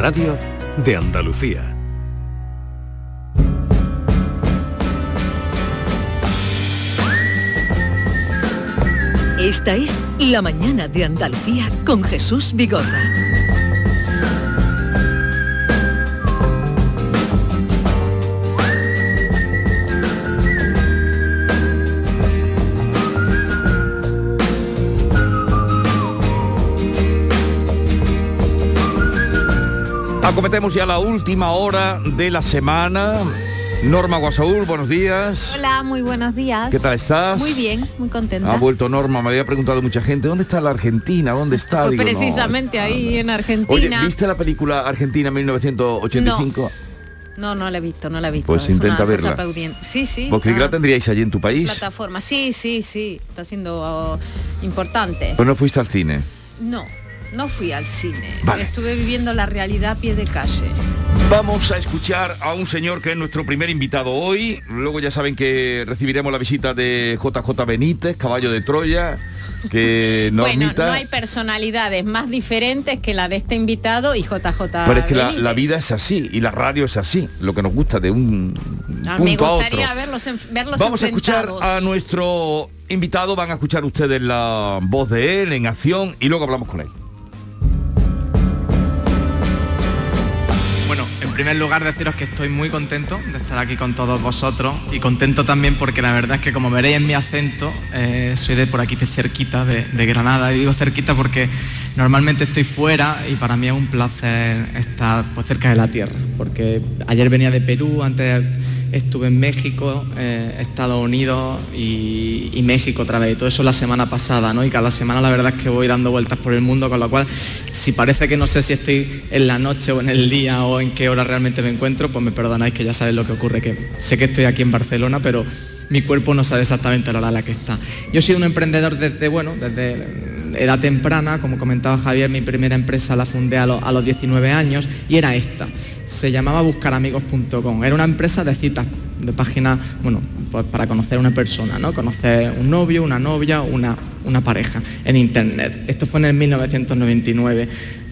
radio de Andalucía. Esta es La mañana de Andalucía con Jesús Vigorra. Acometemos ya la última hora de la semana. Norma Guasaúl, buenos días. Hola, muy buenos días. ¿Qué tal estás? Muy bien, muy contenta. Ha vuelto Norma, me había preguntado mucha gente, ¿dónde está la Argentina? ¿Dónde está? Pues Digo, no, precisamente está- ahí en Argentina. Oye, ¿viste la película Argentina 1985? No, no la he visto, no la he visto. Pues Es intenta verla. Sí, sí. Vos creí que ah, la tendríais allí en tu país, plataforma. Sí, sí, sí. Está siendo oh, importante. pues no fuiste al cine. No, no fui al cine. Vale. Estuve viviendo la realidad a pie de calle. Vamos a escuchar a un señor que es nuestro primer invitado hoy. Luego ya saben que recibiremos la visita de JJ Benítez, caballo de Troya, que bueno, Normita... no hay personalidades más diferentes que la de este invitado y JJ. Pero es que la, vida es así y la radio es así, lo que nos gusta de un Ah, me punto a otro. gustaría verlos, en- verlos Vamos a escuchar a nuestro invitado, van a escuchar ustedes la voz de él en acción y luego hablamos con él. Primer lugar deciros que estoy muy contento de estar aquí con todos vosotros y contento también porque la verdad es que como veréis en mi acento, eh, soy de por aquí de cerquita, de, de Granada. Y digo cerquita porque normalmente estoy fuera y para mí es un placer estar pues, cerca de la tierra. Porque ayer venía de Perú, antes estuve en México, eh, Estados Unidos y, México otra vez. Y todo eso la semana pasada, ¿no? Y cada semana la verdad es que voy dando vueltas por el mundo, con lo cual si parece que no sé si estoy en la noche o en el día o en qué hora realmente me encuentro, pues me perdonáis que ya sabéis lo que ocurre, que sé que estoy aquí en Barcelona, pero mi cuerpo no sabe exactamente la hora a la que está. Yo soy un emprendedor desde, bueno, desde edad temprana, como comentaba Javier, mi primera empresa la fundé a, los- a los 19 años y era esta. Se llamaba buscaramigos.com. Era una empresa de citas, de página, bueno, pues para conocer a una persona, ¿no? Conocer un novio, una novia, una, una pareja en internet. Esto fue en el 1999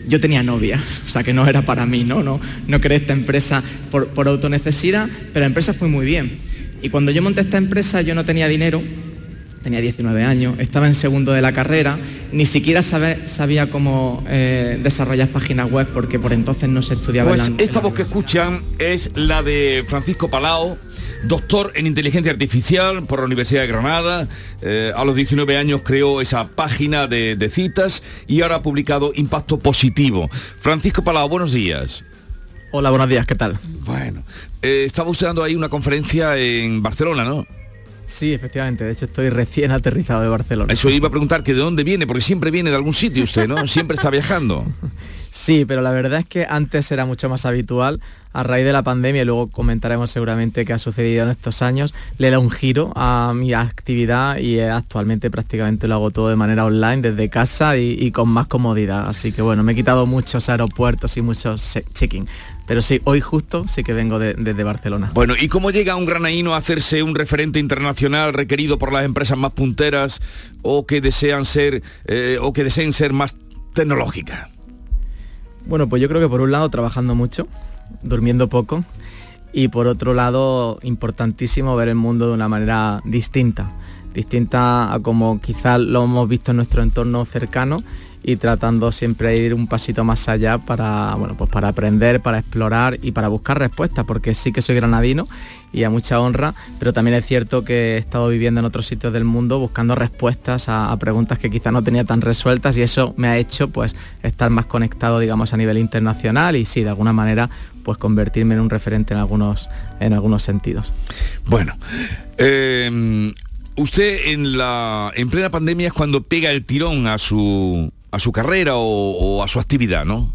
yo tenía novia, o sea que no era para mí, ¿no? No, no creé esta empresa por, por autonecesidad, pero la empresa fue muy bien. Y cuando yo monté esta empresa yo no tenía dinero, tenía 19 años, estaba en segundo de la carrera, ni siquiera sabe- sabía cómo eh, desarrollar páginas web porque por entonces no se estudiaba Pues en la- esta voz que escuchan es la de Francisco Palao, doctor en inteligencia artificial por la Universidad de Granada. Eh, a los 19 años creó esa página de, de citas y ahora ha publicado Impacto Positivo. Francisco Palao, buenos días. Hola, buenos días, ¿qué tal? Bueno, eh, estaba usando ahí una conferencia en Barcelona, ¿no? Sí, efectivamente, de hecho estoy recién aterrizado de Barcelona. Eso iba a preguntar que de dónde viene, porque siempre viene de algún sitio usted, ¿no? Siempre está viajando. Sí, pero la verdad es que antes era mucho más habitual. A raíz de la pandemia, y luego comentaremos seguramente qué ha sucedido en estos años, le da un giro a mi actividad y eh, actualmente prácticamente lo hago todo de manera online, desde casa y, con más comodidad. Así que bueno, me he quitado muchos aeropuertos y muchos check-in. Pero sí, hoy justo sí que vengo de- desde Barcelona. Bueno, ¿y cómo llega un granaíno a hacerse un referente internacional requerido por las empresas más punteras o que desean ser eh, o que deseen ser más tecnológicas? Bueno, pues yo creo que por un lado trabajando mucho, durmiendo poco y por otro lado importantísimo ver el mundo de una manera distinta, distinta a como quizás lo hemos visto en nuestro entorno cercano y tratando siempre de ir un pasito más allá para, bueno, pues para aprender, para explorar y para buscar respuestas, porque sí que soy granadino y a mucha honra, pero también es cierto que he estado viviendo en otros sitios del mundo buscando respuestas a, a preguntas que quizá no tenía tan resueltas y eso me ha hecho pues estar más conectado digamos a nivel internacional y sí, de alguna manera pues convertirme en un referente en algunos, en algunos sentidos. Bueno, eh, usted en la en plena pandemia es cuando pega el tirón a su a su carrera o, o a su actividad, ¿no?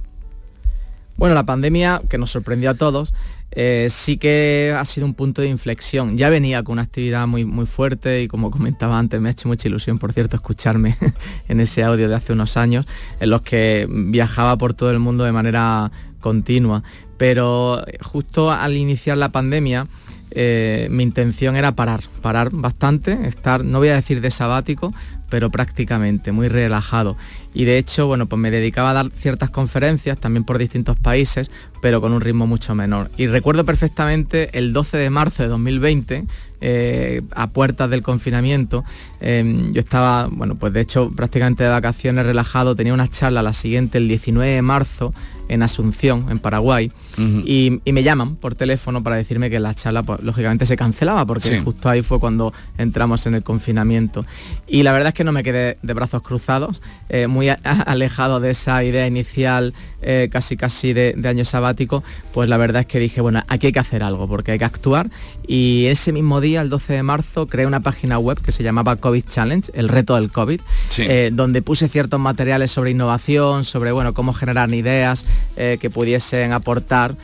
Bueno, la pandemia, que nos sorprendió a todos, eh, sí que ha sido un punto de inflexión. Ya venía con una actividad muy, muy fuerte y como comentaba antes, me ha hecho mucha ilusión, por cierto, escucharme en ese audio de hace unos años, en los que viajaba por todo el mundo de manera continua. Pero justo al iniciar la pandemia, eh, mi intención era parar, parar bastante, estar, no voy a decir de sabático, pero prácticamente, muy relajado. Y de hecho, bueno, pues me dedicaba a dar ciertas conferencias, también por distintos países, pero con un ritmo mucho menor. Y recuerdo perfectamente el 12 de marzo de 2020, eh, a puertas del confinamiento. Em, yo estaba, bueno, pues de hecho prácticamente de vacaciones relajado, tenía una charla la siguiente el 19 de marzo en Asunción, en Paraguay, y, me llaman por teléfono para decirme que la charla, pues, lógicamente, se cancelaba, porque justo ahí fue cuando entramos en el confinamiento. Y la verdad es que no me quedé de brazos cruzados, eh, muy alejado de esa idea inicial, eh, casi casi de, de, año sabático, pues la verdad es que dije, bueno, aquí hay que hacer algo, porque hay que actuar. Y ese mismo día, el 12 de marzo, creé una página web que se llamaba COVID Challenge, el reto del COVID, eh, donde puse ciertos materiales sobre innovación, sobre, bueno, cómo generar ideas, eh, que pudiesen aportar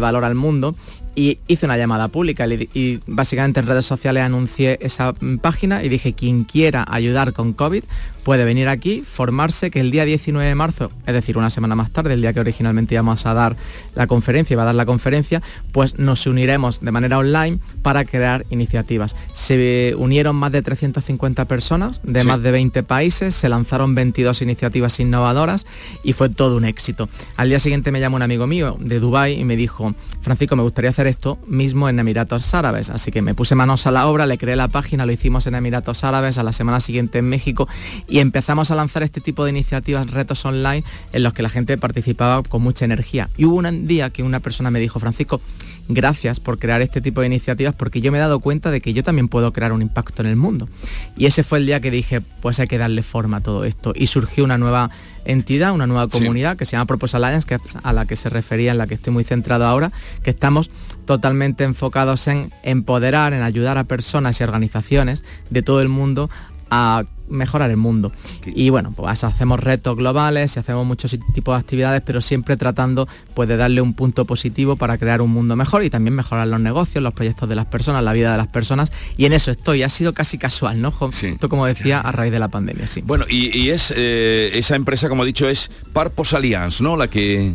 valor al mundo y hice una llamada pública y, básicamente en redes sociales anuncié esa mm, página y dije quien quiera ayudar con COVID puede venir aquí, formarse, que el día 19 de marzo, es decir, una semana más tarde, el día que originalmente íbamos a dar la conferencia, iba a dar la conferencia, pues nos uniremos de manera online para crear iniciativas. Se unieron más de 350 personas de más de 20 países, se lanzaron 22 iniciativas innovadoras y fue todo un éxito. Al día siguiente me llamó un amigo mío de Dubai y me dijo, Francisco, me gustaría hacer esto mismo en Emiratos Árabes. Así que me puse manos a la obra, le creé la página, lo hicimos en Emiratos Árabes, a la semana siguiente en México y empezamos a lanzar este tipo de iniciativas, retos online, en los que la gente participaba con mucha energía. Y hubo un día que una persona me dijo, Francisco, gracias por crear este tipo de iniciativas porque yo me he dado cuenta de que yo también puedo crear un impacto en el mundo. Y ese fue el día que dije, pues hay que darle forma a todo esto. Y surgió una nueva entidad, una nueva comunidad que se llama Propose Alliance, que es a la que se refería, en la que estoy muy centrado ahora, que estamos totalmente enfocados en empoderar, en ayudar a personas y organizaciones de todo el mundo a mejorar el mundo. Y bueno, pues hacemos retos globales y hacemos muchos tipos de actividades, pero siempre tratando pues, de darle un punto positivo para crear un mundo mejor y también mejorar los negocios, los proyectos de las personas, la vida de las personas. Y en eso estoy. Ha sido casi casual, ¿no? Esto como decía a raíz de la pandemia, sí. Bueno, y, es eh, esa empresa, como he dicho, es Purpose Alliance, ¿no? La que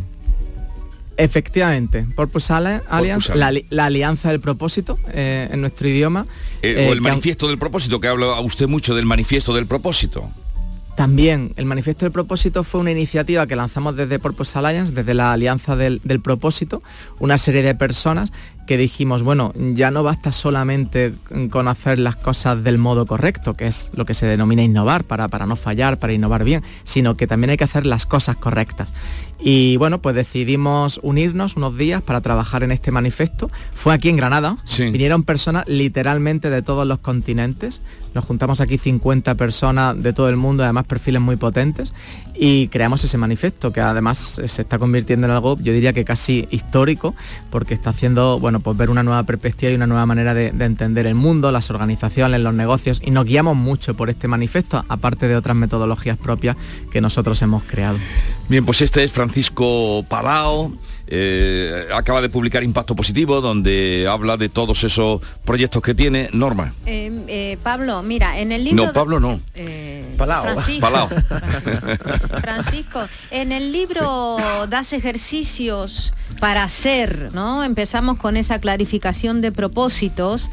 Efectivamente, Purpose Alliance, La, alianza del propósito eh, en nuestro idioma. Eh, o el manifiesto del propósito, que habla usted mucho del manifiesto del propósito. También, el manifiesto del propósito fue una iniciativa que lanzamos desde Purpose Alliance, desde la alianza del, del propósito, una serie de personas que dijimos, bueno, ya no basta solamente con hacer las cosas del modo correcto, que es lo que se denomina innovar, para, para no fallar, para innovar bien, sino que también hay que hacer las cosas correctas. Y bueno, pues decidimos unirnos unos días para trabajar en este manifiesto. Fue aquí en Granada. Vinieron personas literalmente de todos los continentes. Nos juntamos aquí 50 personas de todo el mundo, además perfiles muy potentes. Y creamos ese manifiesto que además se está convirtiendo en algo, yo diría que casi histórico, porque está haciendo, bueno, pues ver una nueva perspectiva y una nueva manera de, de entender el mundo, las organizaciones, los negocios. Y nos guiamos mucho por este manifiesto, aparte de otras metodologías propias que nosotros hemos creado. Bien, pues este es Francisco Palao. Eh, acaba de publicar Impacto Positivo, donde habla de todos esos proyectos que tiene. Norma. Eh, eh, Pablo, mira, en el libro... No, Pablo no. Palao. Francisco, Francisco, en el libro das ejercicios para hacer, ¿no? Empezamos con esa clarificación de propósitos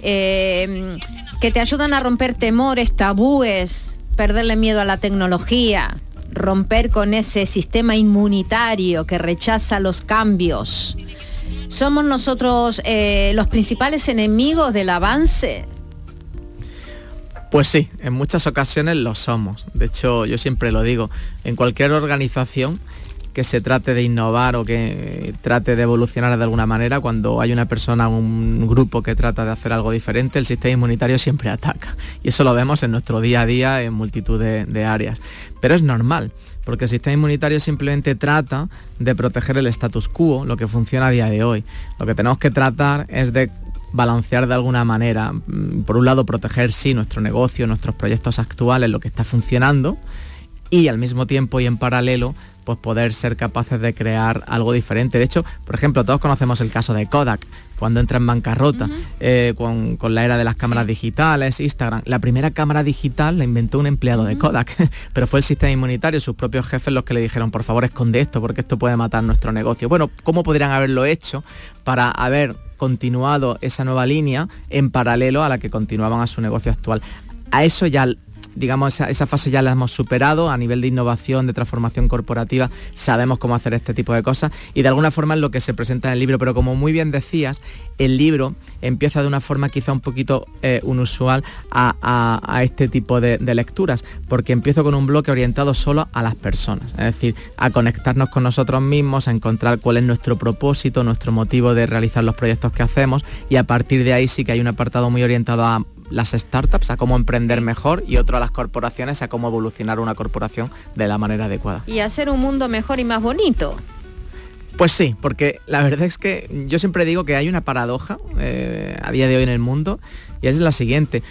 que te ayudan a romper temores, tabúes, perderle miedo a la tecnología, romper con ese sistema inmunitario que rechaza los cambios. ¿Somos nosotros eh, los principales enemigos del avance? Pues sí, en muchas ocasiones lo somos. De hecho, yo siempre lo digo, en cualquier organización que se trate de innovar o que trate de evolucionar de alguna manera, cuando hay una persona, un grupo que trata de hacer algo diferente, el sistema inmunitario siempre ataca. Y eso lo vemos en nuestro día a día en multitud de, áreas. Pero es normal, porque el sistema inmunitario simplemente trata de proteger el status quo, lo que funciona a día de hoy. Lo que tenemos que tratar es de balancear de alguna manera, mm, por un lado proteger sí nuestro negocio, nuestros proyectos actuales, lo que está funcionando, y al mismo tiempo y en paralelo pues poder ser capaces de crear algo diferente. De hecho, por ejemplo, todos conocemos el caso de Kodak, cuando entra en bancarrota, eh, con, la era de las cámaras digitales, Instagram. La primera cámara digital la inventó un empleado de Kodak, pero fue el sistema inmunitario, sus propios jefes los que le dijeron, por favor, esconde esto, porque esto puede matar nuestro negocio. Bueno, ¿cómo podrían haberlo hecho para haber continuado esa nueva línea en paralelo a la que continuaban a su negocio actual? A eso ya digamos, esa, fase ya la hemos superado. A nivel de innovación, de transformación corporativa, sabemos cómo hacer este tipo de cosas. Y de alguna forma es lo que se presenta en el libro, pero como muy bien decías, el libro empieza de una forma quizá un poquito eh, inusual a, este tipo de, lecturas, porque empiezo con un bloque orientado solo a las personas, es decir, a conectarnos con nosotros mismos, a encontrar cuál es nuestro propósito, nuestro motivo de realizar los proyectos que hacemos y a partir de ahí sí que hay un apartado muy orientado a las startups a cómo emprender mejor y otro a las corporaciones a cómo evolucionar una corporación de la manera adecuada. Y hacer un mundo mejor y más bonito. Pues sí, porque la verdad es que yo siempre digo que hay una paradoja eh, a día de hoy en el mundo y es la siguiente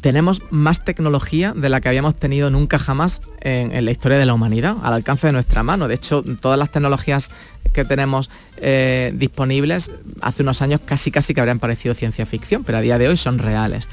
tenemos más tecnología de la que habíamos tenido nunca jamás en, la historia de la humanidad, al alcance de nuestra mano. De hecho, todas las tecnologías que tenemos eh, disponibles hace unos años casi casi que habrían parecido ciencia ficción, pero a día de hoy son reales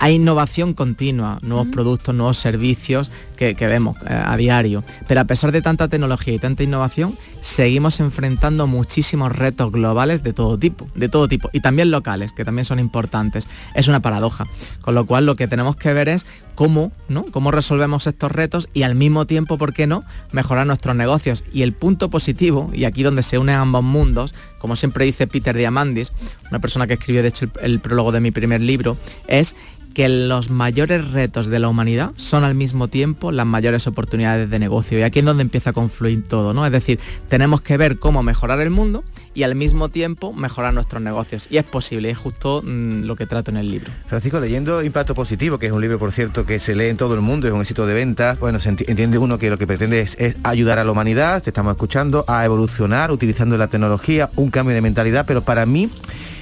hay innovación continua, nuevos productos, nuevos servicios que, vemos eh, a diario. Pero a pesar de tanta tecnología y tanta innovación, seguimos enfrentando muchísimos retos globales de todo tipo, de todo tipo, y también locales, que también son importantes. Es una paradoja. Con lo cual lo que tenemos que ver es cómo, ¿no? Cómo resolvemos estos retos y al mismo tiempo, ¿por qué no?, mejorar nuestros negocios. Y el punto positivo, y aquí donde se unen ambos mundos, como siempre dice Peter Diamandis, una persona que escribió de hecho el prólogo de mi primer libro, es que los mayores retos de la humanidad son al mismo tiempo las mayores oportunidades de negocio. Y aquí es donde empieza a confluir todo, ¿no? Es decir, tenemos que ver cómo mejorar el mundo y al mismo tiempo mejorar nuestros negocios. Y es posible, es justo mm, lo que trato en el libro. Francisco, leyendo Impacto Positivo, que es un libro, por cierto, que se lee en todo el mundo, es un éxito de venta, bueno, se entiende uno que lo que pretende es, ayudar a la humanidad, te estamos escuchando, a evolucionar utilizando la tecnología, un cambio de mentalidad, pero para mí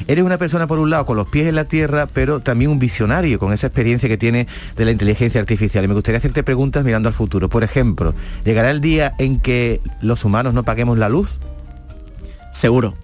eres una persona, por un lado, con los pies en la tierra, pero también un visionario, esa experiencia que tiene de la inteligencia artificial. Y me gustaría hacerte preguntas mirando al futuro. Por ejemplo, ¿llegará el día en que los humanos no paguemos la luz? Seguro,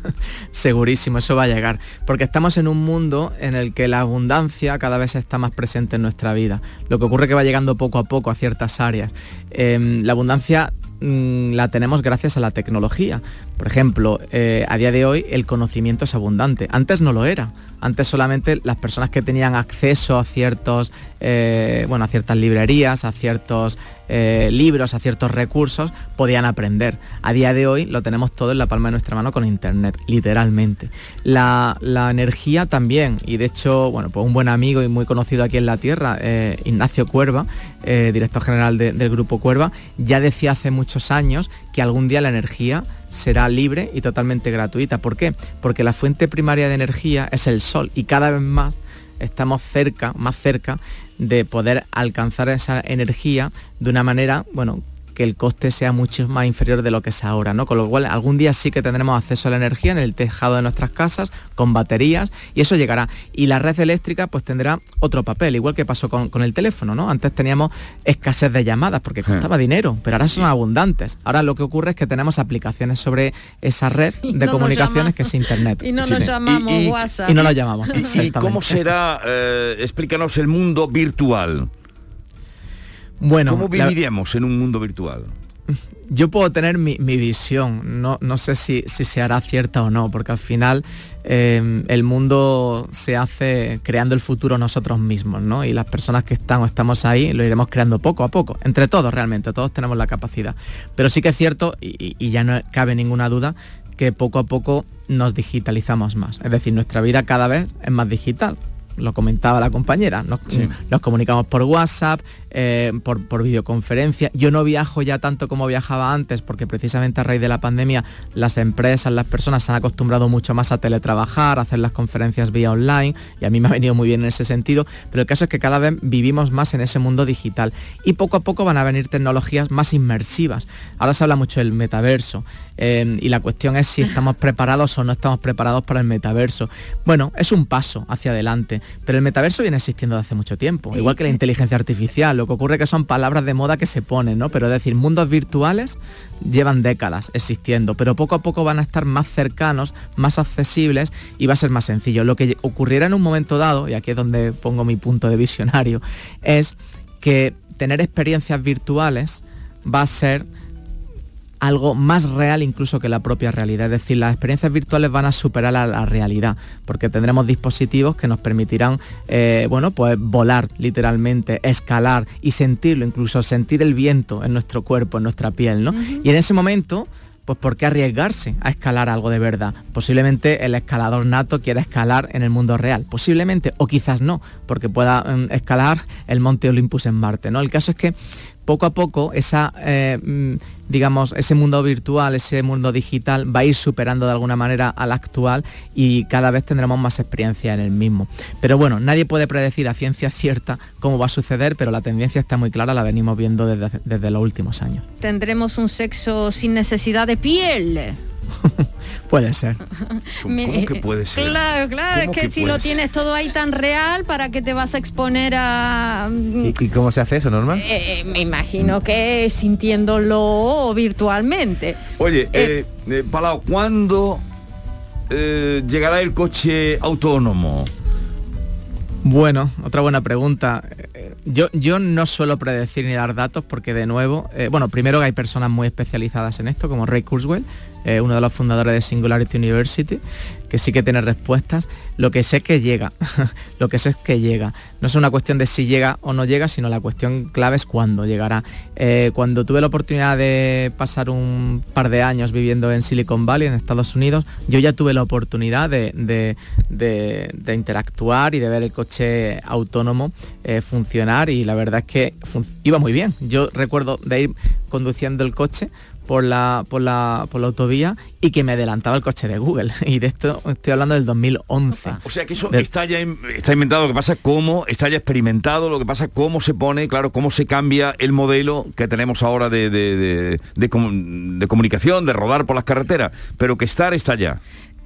segurísimo, eso va a llegar, porque estamos en un mundo en el que la abundancia cada vez está más presente en nuestra vida. Lo que ocurre es que va llegando poco a poco a ciertas áreas. Em, la abundancia mm, la tenemos gracias a la tecnología. Por ejemplo, eh, a día de hoy el conocimiento es abundante. Antes no lo era. Antes solamente las personas que tenían acceso a ciertos, eh, bueno, a ciertas librerías, a ciertos eh, libros, a ciertos recursos, podían aprender. A día de hoy lo tenemos todo en la palma de nuestra mano con internet, literalmente. La, energía también, y de hecho, bueno, pues un buen amigo y muy conocido aquí en la tierra, Ignacio Cuerva, director general del grupo Cuerva, ya decía hace muchos años que algún día la energía será libre y totalmente gratuita. ¿Por qué? Porque la fuente primaria de energía es el sol y cada vez más estamos cerca, más cerca de poder alcanzar esa energía de una manera, bueno, que el coste sea mucho más inferior de lo que es ahora, ¿no? Con lo cual algún día sí que tendremos acceso a la energía en el tejado de nuestras casas, con baterías, y eso llegará. Y la red eléctrica pues tendrá otro papel, igual que pasó con, el teléfono, ¿no? Antes teníamos escasez de llamadas porque costaba dinero, pero ahora son abundantes. Ahora lo que ocurre es que tenemos aplicaciones sobre esa red de comunicaciones que es internet. Y no nos llamamos WhatsApp. Y no nos llamamos. ¿Y, cómo será, eh, explícanos el mundo virtual? Bueno, ¿Cómo viviríamos en un mundo virtual? Yo puedo tener mi, visión, no, no sé si, se hará cierta o no, porque al final eh, el mundo se hace creando el futuro nosotros mismos, ¿no? Y las personas que están o estamos ahí lo iremos creando poco a poco, entre todos realmente, todos tenemos la capacidad. Pero sí que es cierto, y, y ya no cabe ninguna duda, que poco a poco nos digitalizamos más. Es decir, nuestra vida cada vez es más digital lo comentaba la compañera, nos, comunicamos por WhatsApp, eh, por, videoconferencia. Yo no viajo ya tanto como viajaba antes porque precisamente a raíz de la pandemia las empresas, las personas se han acostumbrado mucho más a teletrabajar, a hacer las conferencias vía online y a mí me ha venido muy bien en ese sentido, pero el caso es que cada vez vivimos más en ese mundo digital y poco a poco van a venir tecnologías más inmersivas. Ahora se habla mucho del metaverso eh, y la cuestión es si estamos preparados o no estamos preparados para el metaverso. Bueno, es un paso hacia adelante pero el metaverso viene existiendo desde hace mucho tiempo, igual que la inteligencia artificial. Lo que ocurre es que son palabras de moda que se ponen, ¿no? Pero es decir, mundos virtuales llevan décadas existiendo, pero poco a poco van a estar más cercanos, más accesibles y va a ser más sencillo. Lo que ocurriera en un momento dado, y aquí es donde pongo mi punto de visionario, es que tener experiencias virtuales va a ser algo más real incluso que la propia realidad. Es decir, las experiencias virtuales van a superar a la realidad, porque tendremos dispositivos que nos permitirán, eh, bueno, pues volar literalmente, escalar y sentirlo, incluso sentir el viento en nuestro cuerpo, en nuestra piel, ¿no? Y en ese momento pues ¿por qué arriesgarse a escalar algo de verdad? Posiblemente el escalador nato quiera escalar en el mundo real, posiblemente, o quizás no, porque pueda mm, escalar el Monte Olympus en Marte, ¿no? El caso es que poco a poco esa, eh, mm, digamos, ese mundo virtual, ese mundo digital va a ir superando de alguna manera al actual y cada vez tendremos más experiencia en el mismo. Pero bueno, nadie puede predecir a ciencia cierta cómo va a suceder, pero la tendencia está muy clara, la venimos viendo desde, desde los últimos años. Tendremos un sexo sin necesidad de piel. Puede ser. ¿Cómo, que puede ser? Claro, claro, es que, si lo tienes todo ahí tan real, ¿para qué te vas a exponer a...? ¿Y, cómo se hace eso, Norma? Eh, me imagino que sintiéndolo virtualmente. Oye, eh, eh, Palau, ¿cuándo llegará el coche autónomo? Bueno, otra buena pregunta. Yo, yo no suelo predecir ni dar datos porque de nuevo, bueno, primero que hay personas muy especializadas en esto, como Ray Kurzweil, eh, uno de los fundadores de Singularity University, que sí que tiene respuestas. Lo que sé es que llega, lo que sé es que llega. No es una cuestión de si llega o no llega, sino la cuestión clave es cuándo llegará. Eh, cuando tuve la oportunidad de pasar un par de años viviendo en Silicon Valley, en Estados Unidos, yo ya tuve la oportunidad de, interactuar y de ver el coche autónomo eh, funcionar y la verdad es que iba muy bien. Yo recuerdo de ir conduciendo el coche por la, por la, por la autovía y que me adelantaba el coche de Google. Y de esto estoy hablando del 2011. O sea que eso está ya está inventado, lo que pasa cómo, está ya experimentado, lo que pasa cómo se pone, claro, cómo se cambia el modelo que tenemos ahora de, de, de comunicación, de rodar por las carreteras, pero que estar está ya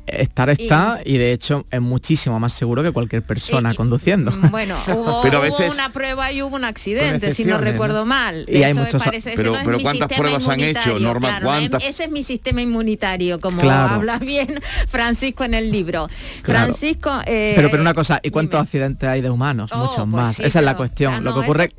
estar está y, de hecho es muchísimo más seguro que cualquier persona conduciendo. Mm, bueno, hubo, pero a veces, una prueba y hubo un accidente, si no recuerdo mal. Y hay muchos... pero, pero ¿cuántas pruebas han hecho, Norma? ¿cuántas? Ese es mi sistema inmunitario, como habla bien Francisco en el libro. Francisco... Eh, pero, pero una cosa, ¿y cuántos accidentes hay de humanos? Oh, Muchos pues más. Esa es la cuestión. Lo que ocurre...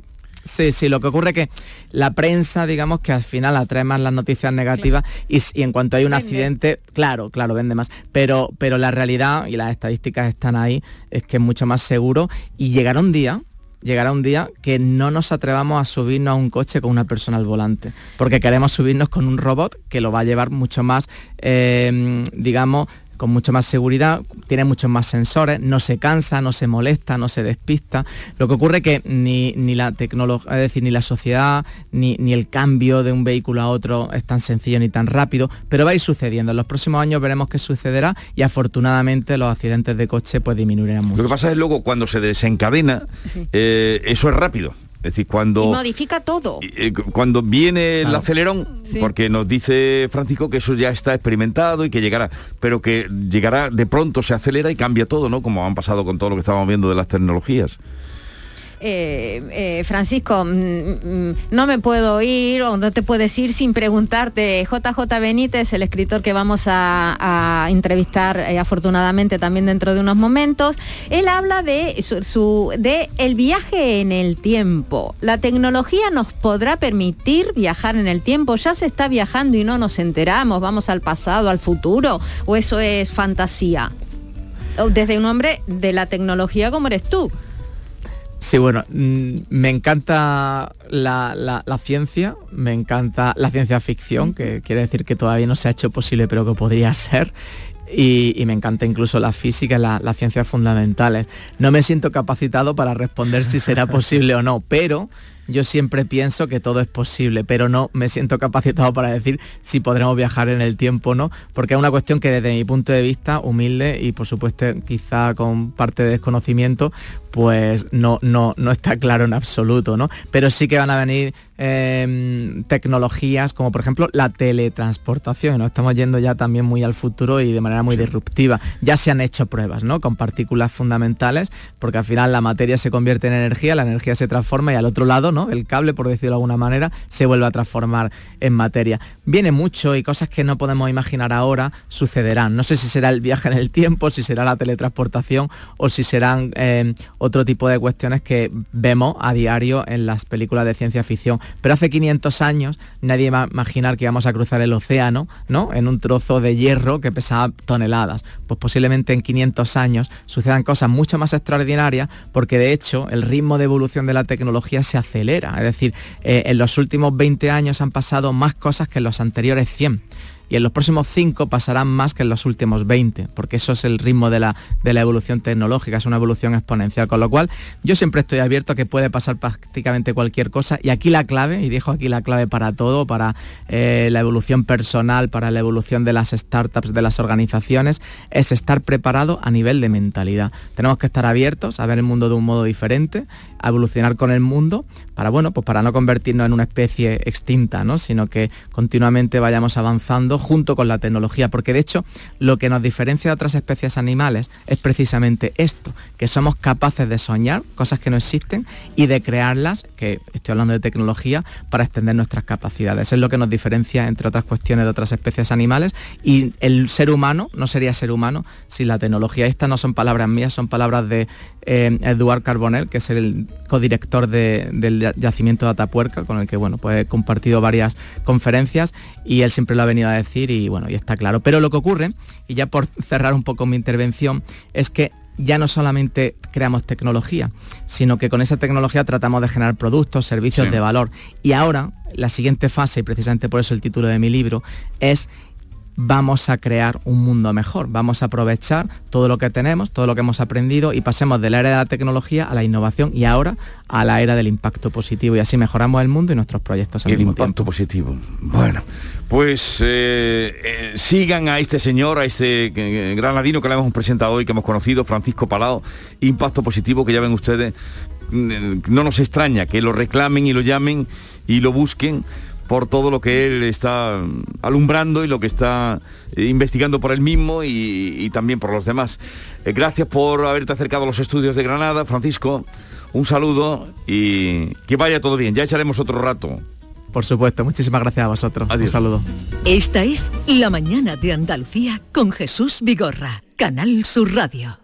Sí, sí, lo que ocurre es que la prensa, digamos que al final atrae más las noticias negativas y, en cuanto hay un accidente, claro, claro, vende más. Pero, pero la realidad, y las estadísticas están ahí, es que es mucho más seguro. Y llegará un día, llegará un día que no nos atrevamos a subirnos a un coche con una persona al volante, porque queremos subirnos con un robot que lo va a llevar mucho más, eh, digamos, con mucha más seguridad, tiene muchos más sensores, no se cansa, no se molesta, no se despista. Lo que ocurre es que ni, ni la tecnología, es decir, ni la sociedad, ni, ni, el cambio de un vehículo a otro es tan sencillo ni tan rápido, pero va a ir sucediendo. En los próximos años veremos qué sucederá y afortunadamente los accidentes de coche pues disminuirán mucho. Lo que pasa es luego cuando se desencadena, eh, eso es rápido. Es decir, cuando... modifica todo. Eh, cuando viene el acelerón, porque nos dice Francisco que eso ya está experimentado y que llegará, pero que llegará, de pronto se acelera y cambia todo, ¿no? Como han pasado con todo lo que estábamos viendo de las tecnologías. Eh, eh, Francisco, mm, mm, no me puedo ir o no te puedes ir sin preguntarte, JJ Benítez, el escritor que vamos a, entrevistar eh, afortunadamente también dentro de unos momentos, él habla de, su, de el viaje en el tiempo. La tecnología nos podrá permitir viajar en el tiempo, ya se está viajando y no nos enteramos, vamos al pasado, al futuro, o eso es fantasía. Desde un hombre de la tecnología como eres tú. Sí, bueno, mm, me encanta la, ciencia, me encanta la ciencia ficción, que quiere decir que todavía no se ha hecho posible, pero que podría ser. Y, me encanta incluso la física y las ciencias fundamentales. No me siento capacitado para responder si será posible o no, pero yo siempre pienso que todo es posible, pero no me siento capacitado para decir si podremos viajar en el tiempo o no, porque es una cuestión que desde mi punto de vista, humilde y por supuesto quizá con parte de desconocimiento, pues no, no, no está claro en absoluto, ¿no? Pero sí que van a venir em, tecnologías como por ejemplo la teletransportación, ¿no? Estamos yendo ya también muy al futuro y de manera muy disruptiva. Ya se han hecho pruebas, ¿no? Con partículas fundamentales, porque al final la materia se convierte en energía, la energía se transforma y al otro lado ¿no? del cable, por decirlo de alguna manera, se vuelve a transformar en materia. Viene mucho y cosas que no podemos imaginar ahora sucederán. No sé si será el viaje en el tiempo, si será la teletransportación o si serán eh, otro tipo de cuestiones que vemos a diario en las películas de ciencia ficción. Pero hace 500 años nadie va a imaginar que íbamos a cruzar el océano, ¿no? En un trozo de hierro que pesaba toneladas. Pues posiblemente en 500 años sucedan cosas mucho más extraordinarias porque de hecho el ritmo de evolución de la tecnología se acelera. Es decir, eh, en los últimos 20 años han pasado más cosas que en los anteriores 100 y en los próximos 5 pasarán más que en los últimos 20, porque eso es el ritmo de la, de la evolución tecnológica, es una evolución exponencial, con lo cual yo siempre estoy abierto a que puede pasar prácticamente cualquier cosa y aquí la clave, y dejo aquí la clave para todo, para eh, la evolución personal, para la evolución de las startups, de las organizaciones, es estar preparado a nivel de mentalidad. Tenemos que estar abiertos a ver el mundo de un modo diferente, a evolucionar con el mundo para, bueno, pues para no convertirnos en una especie extinta, ¿no? sino que continuamente vayamos avanzando junto con la tecnología, porque de hecho lo que nos diferencia de otras especies animales es precisamente esto, que somos capaces de soñar cosas que no existen y de crearlas, que estoy hablando de tecnología, para extender nuestras capacidades. Es lo que nos diferencia, entre otras cuestiones, de otras especies animales y el ser humano no sería ser humano sin la tecnología. Estas no son palabras mías, son palabras de eh, Eduard Carbonell, que es el codirector del yacimiento de Atapuerca, con el que bueno, pues he compartido varias conferencias y él siempre lo ha venido a decir y bueno, y está claro. Pero lo que ocurre, y ya por cerrar un poco mi intervención, es que ya no solamente creamos tecnología, sino que con esa tecnología tratamos de generar productos, servicios de valor. Y ahora, la siguiente fase, y precisamente por eso el título de mi libro, es vamos a crear un mundo mejor, vamos a aprovechar todo lo que tenemos, todo lo que hemos aprendido y pasemos de la era de la tecnología a la innovación y ahora a la era del impacto positivo y así mejoramos el mundo y nuestros proyectos. el impacto positivo. Bueno, pues eh, eh, sigan a este señor, a este eh, gran ladino que le hemos presentado hoy, que hemos conocido, Francisco Palao, impacto positivo que ya ven ustedes, mm, no nos extraña que lo reclamen y lo llamen y lo busquen por todo lo que él está alumbrando y lo que está investigando por él mismo y, también por los demás. Eh, gracias por haberte acercado a los estudios de Granada, Francisco. Un saludo y que vaya todo bien. Ya echaremos otro rato. Por supuesto, muchísimas gracias a vosotros. Adiós. Un saludo. Esta es La Mañana de Andalucía con Jesús Vigorra, Canal Sur Radio.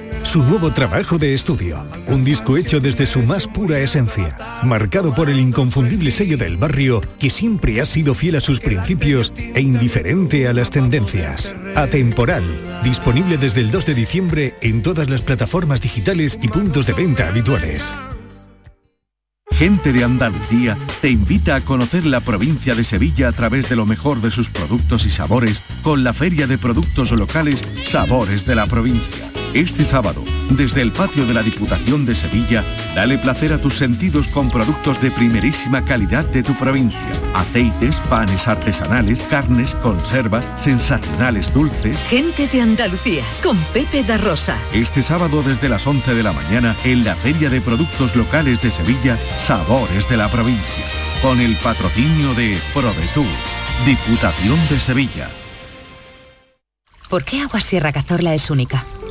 su nuevo trabajo de estudio, un disco hecho desde su más pura esencia, marcado por el inconfundible sello del barrio que siempre ha sido fiel a sus principios e indiferente a las tendencias. Atemporal, disponible desde el 2 de diciembre en todas las plataformas digitales y puntos de venta habituales. Gente de Andalucía te invita a conocer la provincia de Sevilla a través de lo mejor de sus productos y sabores con la Feria de Productos Locales Sabores de la Provincia este sábado, desde el patio de la Diputación de Sevilla, dale placer a tus sentidos con productos de primerísima calidad de tu provincia. Aceites, panes artesanales, carnes, conservas, sensacionales dulces. Gente de Andalucía, con Pepe da Rosa. Este sábado desde las 11 de la mañana en la Feria de Productos Locales de Sevilla, Sabores de la Provincia. Con el patrocinio de ProDetour, Diputación de Sevilla. ¿Por qué Agua Sierra Cazorla es única?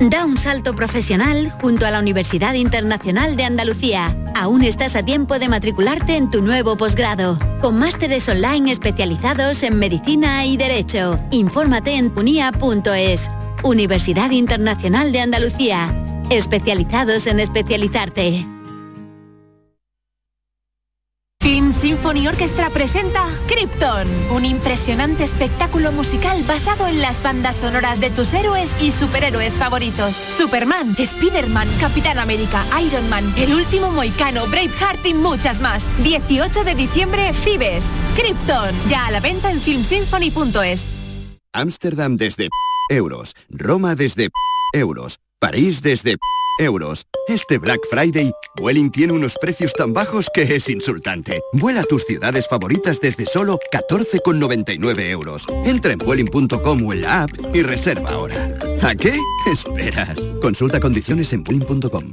Da un salto profesional junto a la Universidad Internacional de Andalucía. Aún estás a tiempo de matricularte en tu nuevo posgrado, con másteres online especializados en medicina y derecho. Infórmate en punia.es. Universidad Internacional de Andalucía. Especializados en especializarte. Symphony Orchestra presenta Krypton, un impresionante espectáculo musical basado en las bandas sonoras de tus héroes y superhéroes favoritos. Superman, Spider-Man, Capitán América, Iron Man, El Último Moicano, Braveheart y muchas más. 18 de diciembre, Fibes. Krypton, ya a la venta en filmsymphony.es. Ámsterdam desde euros, Roma desde euros, París desde euros. Este Black Friday, Vueling tiene unos precios tan bajos que es insultante. Vuela a tus ciudades favoritas desde solo 14,99 euros. Entra en Vueling.com o en la app y reserva ahora. ¿A qué esperas? Consulta condiciones en Vueling.com.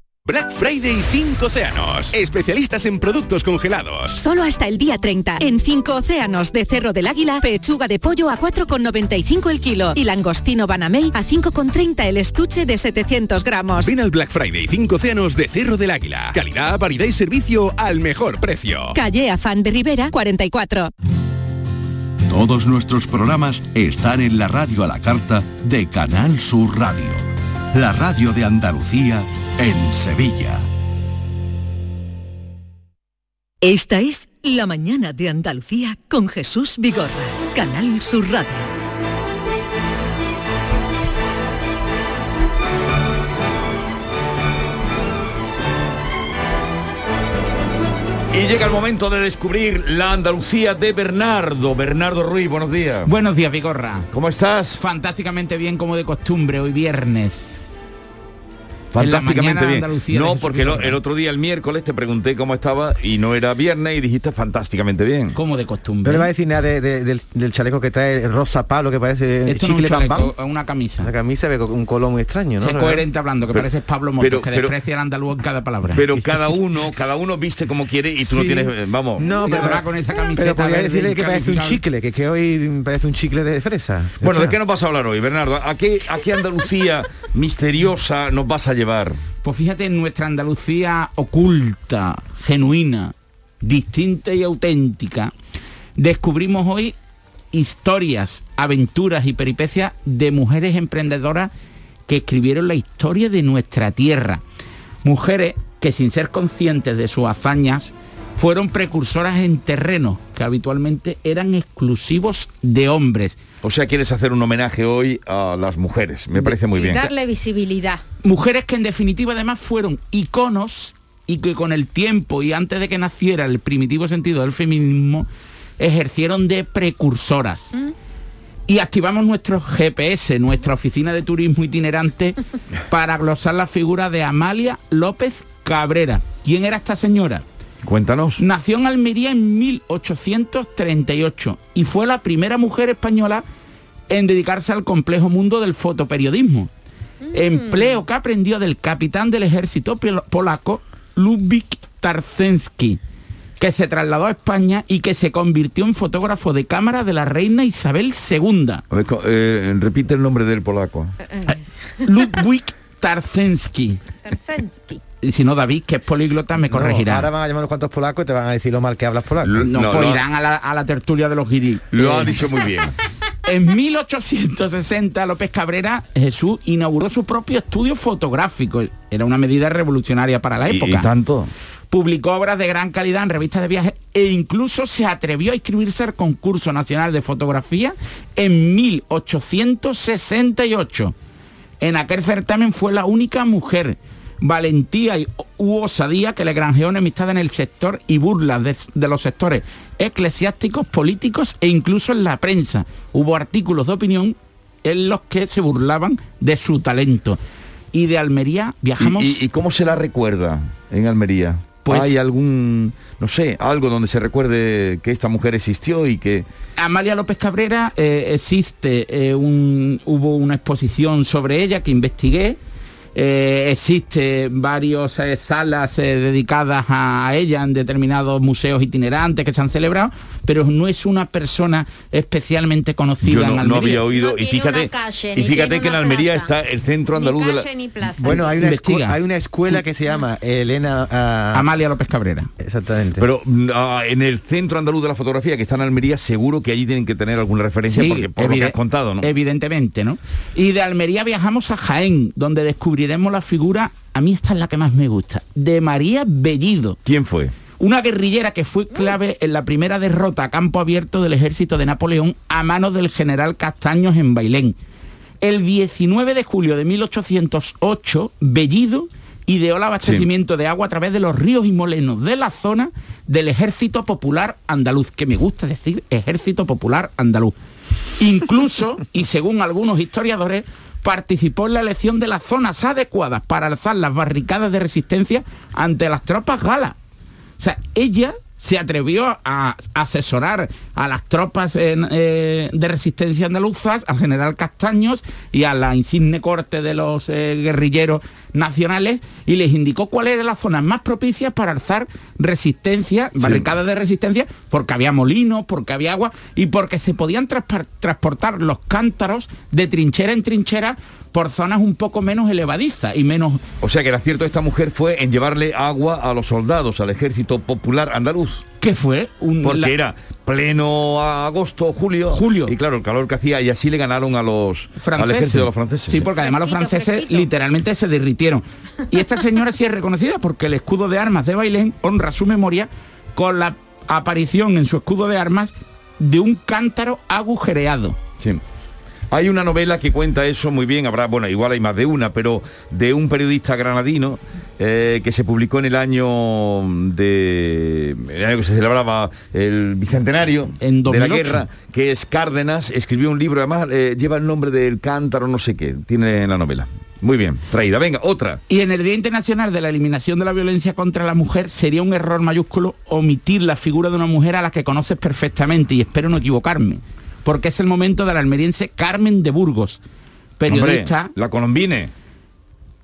Black Friday 5 Océanos. Especialistas en productos congelados. Solo hasta el día 30. En 5 océanos de Cerro del Águila, pechuga de pollo a 4,95 el kilo y langostino Banamey a 5,30 el estuche de 700 gramos. Ven al Black Friday 5 Océanos de Cerro del Águila. Calidad, variedad y servicio al mejor precio. Calle Afán de Rivera 44. Todos nuestros programas están en la radio a la carta de Canal Sur Radio. La radio de Andalucía en Sevilla. Esta es La mañana de Andalucía con Jesús Vigorra, Canal Sur Radio. Y llega el momento de descubrir la Andalucía de Bernardo. Bernardo Ruiz, buenos días. Buenos días, Vigorra. ¿Cómo estás? Fantásticamente bien como de costumbre, hoy viernes. Fantásticamente bien. No, porque lo- el otro día, el miércoles, te pregunté cómo estaba y no era viernes y dijiste fantásticamente bien. Como de costumbre. No le va a decir nada de- de- del, del chaleco que trae rosa palo que parece Esto no es chicle un chaleco, es una camisa. La camisa ve con un color muy extraño, ¿no? Sé coherente hablando, que Pero- pareces Pablo Motos, pero- que pero- desprecia el andaluz en cada palabra. Pero cada uno, cada uno viste como quiere y tú no tienes, eh, vamos. No, pero, ahora con esa camiseta pero podría decirle que parece un chicle, que es que hoy parece un chicle de fresa. Bueno, ¿de qué nos vas a hablar hoy, Bernardo? ¿A qué, a qué Andalucía misteriosa nos vas a llevar? Pues fíjate, en nuestra Andalucía oculta, genuina, distinta y auténtica, descubrimos hoy historias, aventuras y peripecias de mujeres emprendedoras que escribieron la historia de nuestra tierra. Mujeres que sin ser conscientes de sus hazañas fueron precursoras en terrenos que habitualmente eran exclusivos de hombres. O sea, quieres hacer un homenaje hoy a las mujeres. Me parece muy y bien. darle visibilidad. Mujeres que en definitiva además fueron iconos y que con el tiempo y antes de que naciera el primitivo sentido del feminismo, ejercieron de precursoras. Y activamos nuestro GPS, nuestra oficina de turismo itinerante, para glosar la figura de Amalia López Cabrera. ¿Quién era esta señora? Cuéntanos. Nació en Almería en 1838 y fue la primera mujer española en dedicarse al complejo mundo del fotoperiodismo. Empleo que aprendió del capitán del ejército pol- polaco Ludwik Tarzenski, que se trasladó a España y que se convirtió en fotógrafo de cámara de la reina Isabel II. A ver, co- eh, repite el nombre del polaco. Ludwik Tarzenski. Tarzensky. Y si no, David, que es políglota, me No, corregirá. ahora van a llamar unos cuantos polacos y te van a decir lo mal que hablas polaco. no, No, pues ha- irán a la, a la tertulia de los guiris. Lo ha Eh, dicho muy bien. En 1860 López Cabrera Jesús inauguró su propio estudio fotográfico. Era una medida revolucionaria para la Y- época. y tanto. Publicó obras de gran calidad en revistas de viajes e incluso se atrevió a inscribirse al concurso nacional de fotografía en 1868. En aquel certamen fue la única mujer valentía y u osadía que le granjeó enemistad en el sector y burlas de, de los sectores eclesiásticos, políticos e incluso en la prensa. Hubo artículos de opinión en los que se burlaban de su talento. Y de Almería viajamos... ¿Y, y- y cómo se la recuerda en Almería? Pues- ¿Hay algún, no sé, algo donde se recuerde que esta mujer existió y que... Amalia López Cabrera eh, existe, eh, un- hubo una exposición sobre ella que investigué. Eh, existe varias salas eh, dedicadas a ella en determinados museos itinerantes que se han celebrado, pero no es una persona especialmente conocida Yo en no, Almería. no había oído No y fíjate, calle, y fíjate que en Almería plaza. está el centro andaluz de la... plaza. Bueno, hay una, Investiga. escu- hay una escuela que se llama Elena... ah, Amalia López Cabrera. Exactamente. Pero mm, ah, en el centro andaluz de la fotografía que está en Almería, seguro que allí tienen que tener alguna referencia Sí, porque por lo que has contado, ¿no? Evidentemente, ¿no? Y de Almería viajamos a Jaén, donde descubriremos la figura, a mí esta es la que más me gusta, de María Bellido. ¿Quién fue? Una guerrillera que fue clave en la primera derrota a campo abierto del ejército de Napoleón a manos del general Castaños en Bailén. El 19 de julio de 1808, Bellido ideó el abastecimiento de agua a través de los ríos y molenos de la zona del Ejército Popular Andaluz, que me gusta decir Ejército Popular Andaluz. Incluso, y según algunos historiadores, participó en la elección de las zonas adecuadas para alzar las barricadas de resistencia ante las tropas galas. O sea, ella se atrevió a asesorar a las tropas eh, de resistencia andaluzas, al general Castaños y a la insigne corte de los eh, guerrilleros nacionales y les indicó cuáles eran las zonas más propicias para alzar resistencia, barricadas de resistencia, porque había molinos, porque había agua y porque se podían transportar los cántaros de trinchera en trinchera por zonas un poco menos elevadizas y menos O sea que era cierto, esta mujer fue en llevarle agua a los soldados, al ejército popular andaluz. ¿Qué fue? Un, Porque la- era pleno agosto, julio. Julio. Y claro, el calor que hacía y así le ganaron a los al franceses. ejército de los franceses. Sí, porque además los franceses literalmente se derritieron. Y esta señora sí es reconocida porque el escudo de armas de Bailén honra su memoria con la aparición en su escudo de armas de un cántaro agujereado. Sí. Hay una novela que cuenta eso muy bien, habrá, bueno, igual hay más de una, pero de un periodista granadino eh, que se publicó en el año de el año que se celebraba el bicentenario En de la 2008. guerra, que es Cárdenas, escribió un libro, además eh, lleva el nombre del cántaro, no sé qué, tiene en la novela. Muy bien, traída. Venga, otra. Y en el Día Internacional de la Eliminación de la Violencia contra la Mujer sería un error mayúsculo omitir la figura de una mujer a la que conoces perfectamente y espero no equivocarme, porque es el momento de la almeriense Carmen de Burgos, periodista, Hombre, la colombine.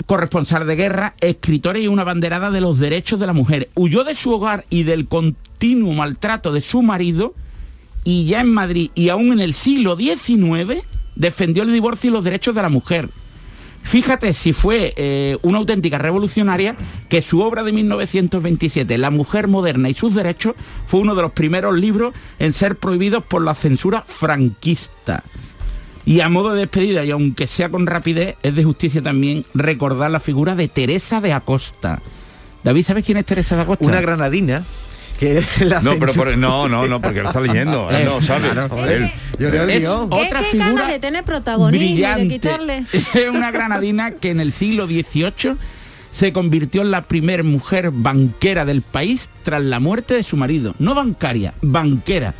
corresponsal de guerra, escritora y una banderada de los derechos de la mujer. Huyó de su hogar y del continuo maltrato de su marido y ya en Madrid y aún en el siglo XIX defendió el divorcio y los derechos de la mujer. Fíjate si fue eh, una auténtica revolucionaria que su obra de 1927, La mujer moderna y sus derechos, fue uno de los primeros libros en ser prohibidos por la censura franquista. Y a modo de despedida, y aunque sea con rapidez, es de justicia también recordar la figura de Teresa de Acosta. David, ¿sabes quién es Teresa de Acosta? Una granadina que la No, pero por- no, no, no, porque lo está leyendo. él no sabe. claro. Él- Yo leo el Es otra ¿Qué, qué ganas figura de tener protagonismo y de quitarle? Es una granadina que en el siglo XVIII se convirtió en la primer mujer banquera del país tras la muerte de su marido. No bancaria, banquera.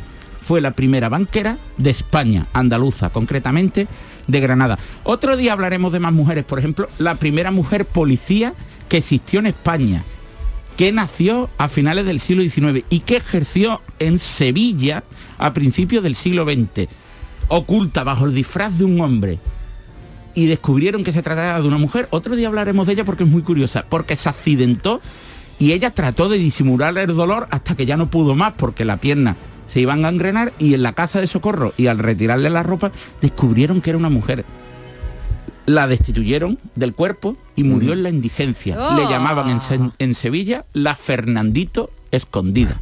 Fue la primera banquera de España, andaluza concretamente, de Granada. Otro día hablaremos de más mujeres, por ejemplo, la primera mujer policía que existió en España, que nació a finales del siglo XIX y que ejerció en Sevilla a principios del siglo XX, oculta bajo el disfraz de un hombre. Y descubrieron que se trataba de una mujer. Otro día hablaremos de ella porque es muy curiosa, porque se accidentó y ella trató de disimular el dolor hasta que ya no pudo más, porque la pierna se iban a engrenar y en la casa de socorro y al retirarle la ropa descubrieron que era una mujer. La destituyeron del cuerpo y murió en la indigencia. Le Oh. llamaban en, en Sevilla la Fernandito escondida.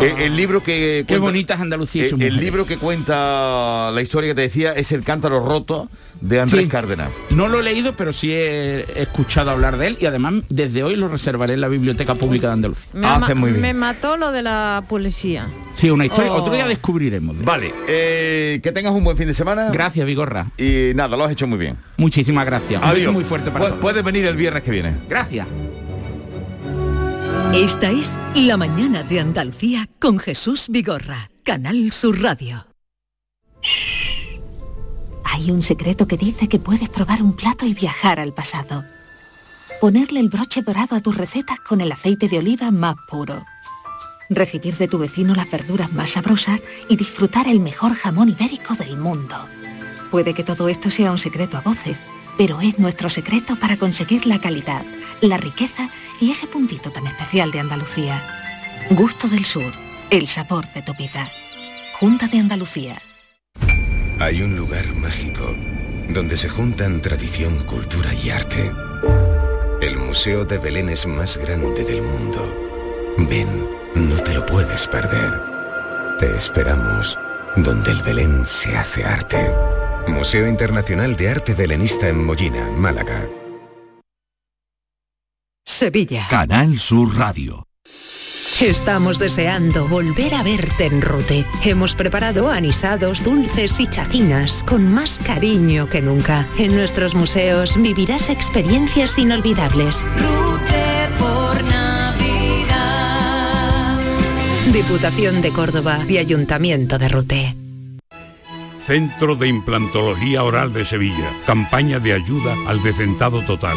Eh, el libro que Qué cuenta- bonita es Andalucía eh, el libro que cuenta la historia que te decía es el cántaro roto de Andrés Sí. Cárdenas. No lo he leído, pero sí he escuchado hablar de él y además desde hoy lo reservaré en la Biblioteca Pública de Andalucía. Me, Hace ama- muy bien. me mató lo de la policía. Sí, una historia. Oh. Otro día descubriremos. de. Vale, eh, que tengas un buen fin de semana. Gracias, Vigorra. Y nada, lo has hecho muy bien. Muchísimas gracias. Un beso Adiós. muy fuerte para Pu- todos. Puedes venir el viernes que viene. Gracias. Esta es La mañana de Andalucía con Jesús Vigorra, Canal Sur Radio. Hay un secreto que dice que puedes probar un plato y viajar al pasado. Ponerle el broche dorado a tus recetas con el aceite de oliva más puro. Recibir de tu vecino las verduras más sabrosas y disfrutar el mejor jamón ibérico del mundo. Puede que todo esto sea un secreto a voces, pero es nuestro secreto para conseguir la calidad, la riqueza y ese puntito tan especial de Andalucía. Gusto del Sur, el sabor de tu vida. Junta de Andalucía. Hay un lugar mágico donde se juntan tradición, cultura y arte. El Museo de Belén es más grande del mundo. Ven, no te lo puedes perder. Te esperamos donde el Belén se hace arte. Museo Internacional de Arte Belenista en Mollina, Málaga. Sevilla. Canal Sur Radio. Estamos deseando volver a verte en Rute. Hemos preparado anisados, dulces y chacinas con más cariño que nunca. En nuestros museos vivirás experiencias inolvidables. Rute por Navidad. Diputación de Córdoba y Ayuntamiento de Rute. Centro de Implantología Oral de Sevilla. Campaña de ayuda al decentado total.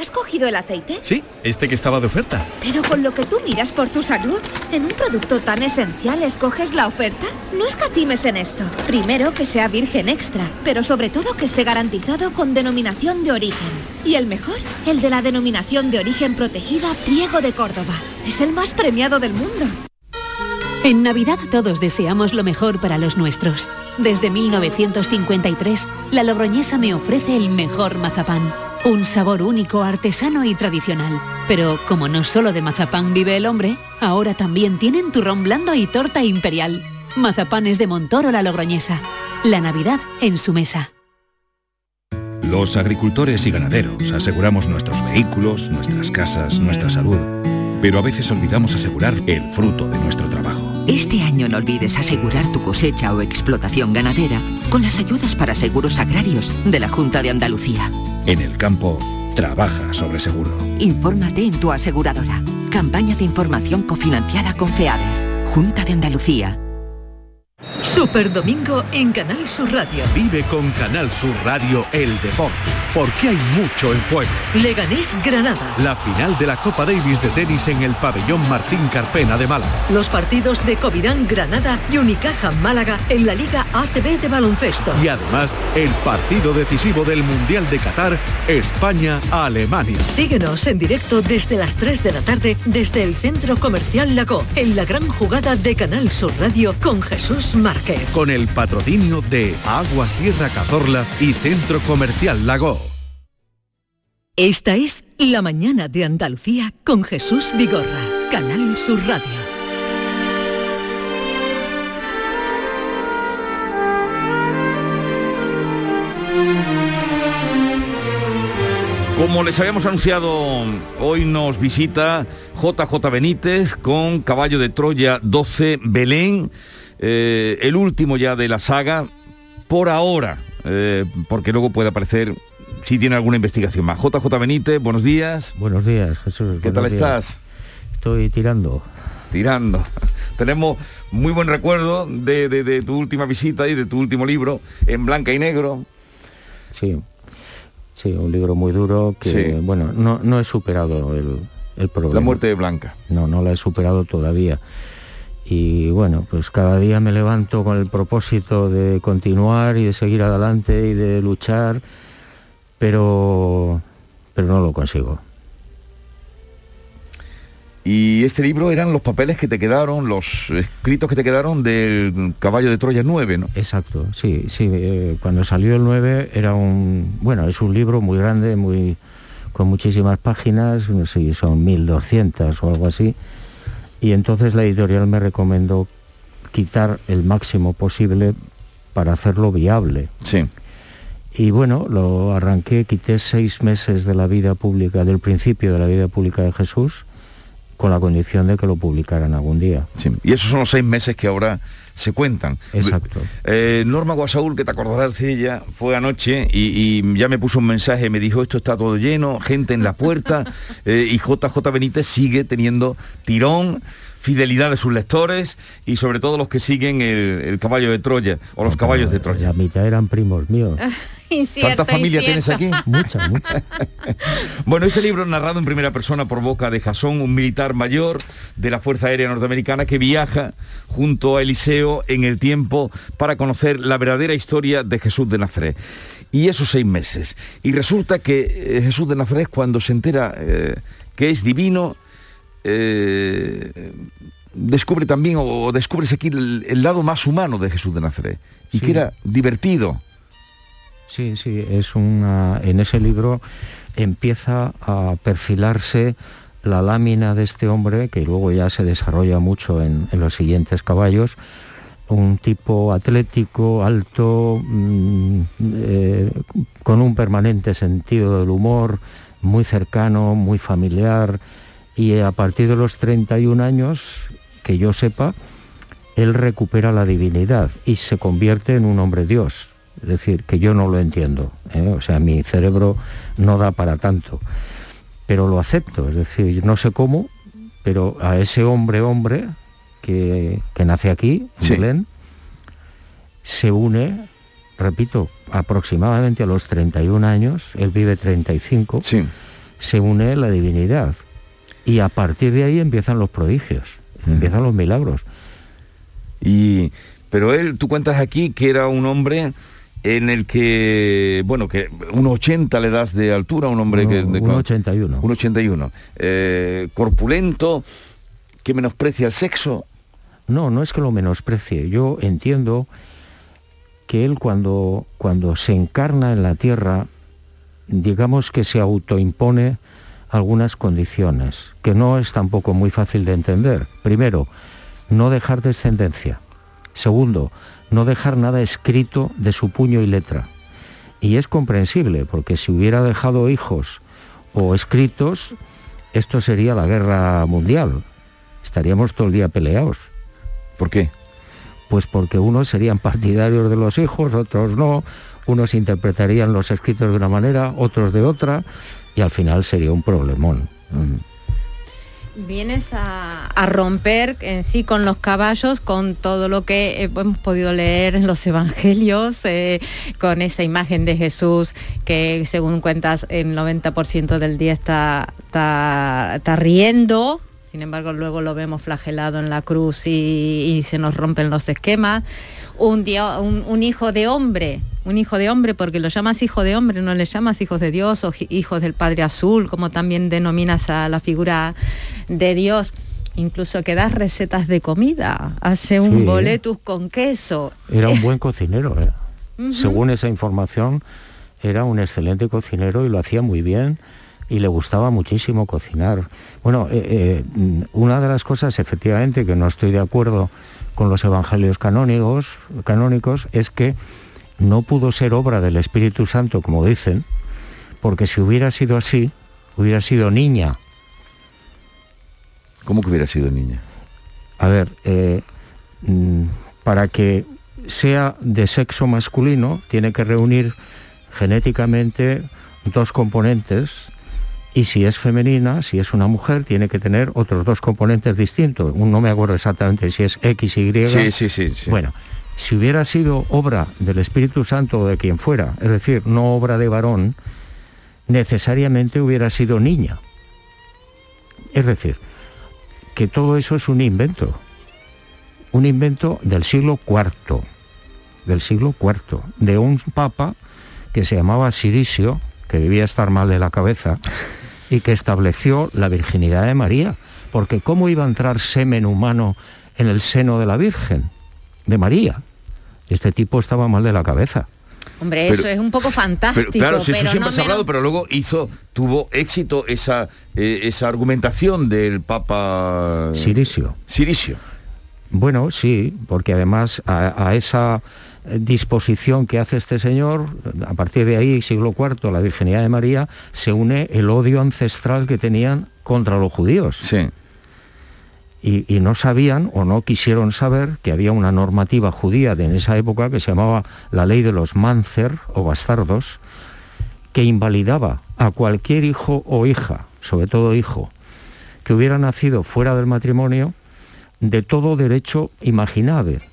¿Has cogido el aceite? Sí, este que estaba de oferta. Pero con lo que tú miras por tu salud, en un producto tan esencial escoges la oferta. No escatimes en esto. Primero que sea virgen extra, pero sobre todo que esté garantizado con denominación de origen. Y el mejor, el de la denominación de origen protegida Priego de Córdoba. Es el más premiado del mundo. En Navidad todos deseamos lo mejor para los nuestros. Desde 1953, la Logroñesa me ofrece el mejor mazapán. Un sabor único, artesano y tradicional. Pero como no solo de mazapán vive el hombre, ahora también tienen turrón blando y torta imperial. Mazapanes de Montoro la Logroñesa. La Navidad en su mesa. Los agricultores y ganaderos aseguramos nuestros vehículos, nuestras casas, nuestra salud. Pero a veces olvidamos asegurar el fruto de nuestro trabajo. Este año no olvides asegurar tu cosecha o explotación ganadera con las ayudas para seguros agrarios de la Junta de Andalucía. En el campo, trabaja sobre seguro. Infórmate en tu aseguradora. Campaña de información cofinanciada con FEADER. Junta de Andalucía. Super Domingo en Canal Sur Radio. Vive con Canal Sur Radio el deporte, porque hay mucho en juego. Leganés Granada. La final de la Copa Davis de tenis en el pabellón Martín Carpena de Málaga. Los partidos de Covirán Granada y Unicaja Málaga en la Liga ACB de baloncesto. Y además, el partido decisivo del Mundial de Qatar, España-Alemania. Síguenos en directo desde las 3 de la tarde desde el Centro Comercial Lago, en la gran jugada de Canal Sur Radio con Jesús Márquez. Con el patrocinio de Agua Sierra Cazorla y Centro Comercial Lago. Esta es La Mañana de Andalucía con Jesús Vigorra, Canal Sur Radio. Como les habíamos anunciado, hoy nos visita JJ Benítez con Caballo de Troya 12 Belén, eh, el último ya de la saga, por ahora, eh, porque luego puede aparecer si tiene alguna investigación más. JJ Benítez, buenos días. Buenos días, Jesús. ¿Qué tal días. estás? Estoy tirando. Tirando. Tenemos muy buen recuerdo de, de- de tu última visita y de tu último libro, en blanca y negro. Sí. Sí, un libro muy duro que, Sí. bueno, no, no he superado el, el problema. La muerte de Blanca. No, no la he superado todavía. Y bueno, pues cada día me levanto con el propósito de continuar y de seguir adelante y de luchar, pero, pero no lo consigo. Y este libro eran los papeles que te quedaron, los escritos que te quedaron del Caballo de Troya 9, ¿no? Exacto, sí, sí. eh, cuando salió el 9 era un, bueno, es un libro muy grande, muy con muchísimas páginas, no sé, son 1200 o algo así. Y entonces la editorial me recomendó quitar el máximo posible para hacerlo viable. Sí. Y bueno, lo arranqué, quité seis meses de la vida pública, del principio de la vida pública de Jesús, con la condición de que lo publicaran algún día. Sí. Y esos son los seis meses que ahora se cuentan. Exacto. Eh, Norma Guasaúl, que te acordarás de ella, fue anoche y, y ya me puso un mensaje, me dijo, esto está todo lleno, gente en la puerta, eh, y JJ Benítez sigue teniendo tirón, fidelidad de sus lectores y sobre todo los que siguen el, el caballo de Troya o los caballos de Troya. La mitad eran primos míos. Incierto, ¿Tanta familia tienes aquí? Mucha, mucha. Bueno, este libro narrado en primera persona por boca de Jasón, un militar mayor de la Fuerza Aérea Norteamericana que viaja junto a Eliseo en el tiempo para conocer la verdadera historia de Jesús de Nazaret. Y esos seis meses. Y resulta que eh, Jesús de Nazaret cuando se entera eh, que es divino, eh, descubre también, o descubres aquí el, el lado más humano de Jesús de Nazaret. Y Sí. que era divertido. Sí, sí, es una. En ese libro empieza a perfilarse la lámina de este hombre, que luego ya se desarrolla mucho en, en los siguientes caballos. Un tipo atlético, alto, mm, eh, con un permanente sentido del humor, muy cercano, muy familiar. Y a partir de los 31 años, que yo sepa, él recupera la divinidad y se convierte en un hombre Dios. Es decir, que yo no lo entiendo. ¿eh? O sea, mi cerebro no da para tanto. Pero lo acepto. Es decir, no sé cómo, pero a ese hombre hombre que, que nace aquí, en Sí. Belén, se une, repito, aproximadamente a los 31 años, él vive 35, se une la divinidad. Y a partir de ahí empiezan los prodigios, empiezan los milagros. Y, pero él, tú cuentas aquí que era un hombre en el que, bueno, que un 80 le das de altura, un hombre que... de- un 81. Un 81. Eh, corpulento, que menosprecia el sexo. No, no es que lo menosprecie. Yo entiendo que él cuando, cuando se encarna en la tierra, digamos que se autoimpone algunas condiciones, que no es tampoco muy fácil de entender. Primero, no dejar descendencia. Segundo, no dejar nada escrito de su puño y letra. Y es comprensible, porque si hubiera dejado hijos o escritos, esto sería la guerra mundial. Estaríamos todo el día peleados. ¿Por qué? Pues porque unos serían partidarios de los hijos, otros no, unos interpretarían los escritos de una manera, otros de otra, y al final sería un problemón. Vienes a, romper en sí con los caballos, con todo lo que eh, hemos podido leer en los evangelios, eh, con esa imagen de Jesús que según cuentas el 90% del día está, está riendo, sin embargo luego lo vemos flagelado en la cruz y, y se nos rompen los esquemas. Un, dio- un, un hijo de hombre, un hijo de hombre porque lo llamas hijo de hombre, no le llamas hijos de Dios o hijos del Padre Azul, como también denominas a la figura de Dios. Incluso que das recetas de comida, hace un Sí. boletus con queso. Era un buen cocinero. ¿eh? Según esa información, era un excelente cocinero y lo hacía muy bien y le gustaba muchísimo cocinar. Bueno, eh, eh, una de las cosas efectivamente que no estoy de acuerdo con los evangelios canónicos, canónicos es que no pudo ser obra del Espíritu Santo, como dicen, porque si hubiera sido así, hubiera sido niña. ¿Cómo que hubiera sido niña? A ver, eh, mm, para que sea de sexo masculino, tiene que reunir genéticamente dos componentes y si es femenina, si es una mujer, tiene que tener otros dos componentes distintos. Un- No me acuerdo exactamente si es X, Y. Sí, sí, sí, sí. Bueno, si hubiera sido obra del Espíritu Santo o de quien fuera, es decir, no obra de varón, necesariamente hubiera sido niña. Es decir, que todo eso es un invento, un invento del siglo IV, del siglo IV, de un papa que se llamaba Sirisio, que debía estar mal de la cabeza, y que estableció la virginidad de María, porque ¿cómo iba a entrar semen humano en el seno de la Virgen, de María? Este tipo estaba mal de la cabeza. Hombre, eso es un poco fantástico. Pero, claro, si eso pero siempre no se ha hablado, menos- pero luego hizo, tuvo éxito esa, eh, esa argumentación del Papa Sirisio. Sirisio. Bueno, sí, porque además a, a esa disposición que hace este señor, a partir de ahí, siglo IV, la Virginidad de María, se une el odio ancestral que tenían contra los judíos. Sí. Y, y no sabían o no quisieron saber que había una normativa judía de en esa época que se llamaba la ley de los mancer o bastardos, que invalidaba a cualquier hijo o hija, sobre todo hijo, que hubiera nacido fuera del matrimonio, de todo derecho imaginable,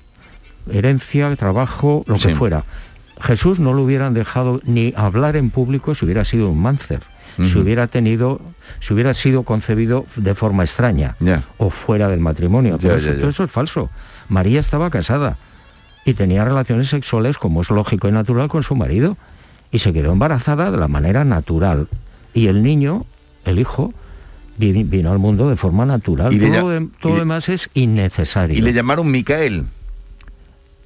herencia, trabajo, lo que Sí. fuera. Jesús no lo hubieran dejado ni hablar en público si hubiera sido un máncer, si hubiera tenido, si hubiera sido concebido de forma extraña o fuera del matrimonio. Pero eso, todo eso es falso. María estaba casada y tenía relaciones sexuales como es lógico y natural con su marido y se quedó embarazada de la manera natural. Y el niño, el hijo, vi- vino al mundo de forma natural. Y todo de- todo y demás es innecesario. Y le llamaron Micael.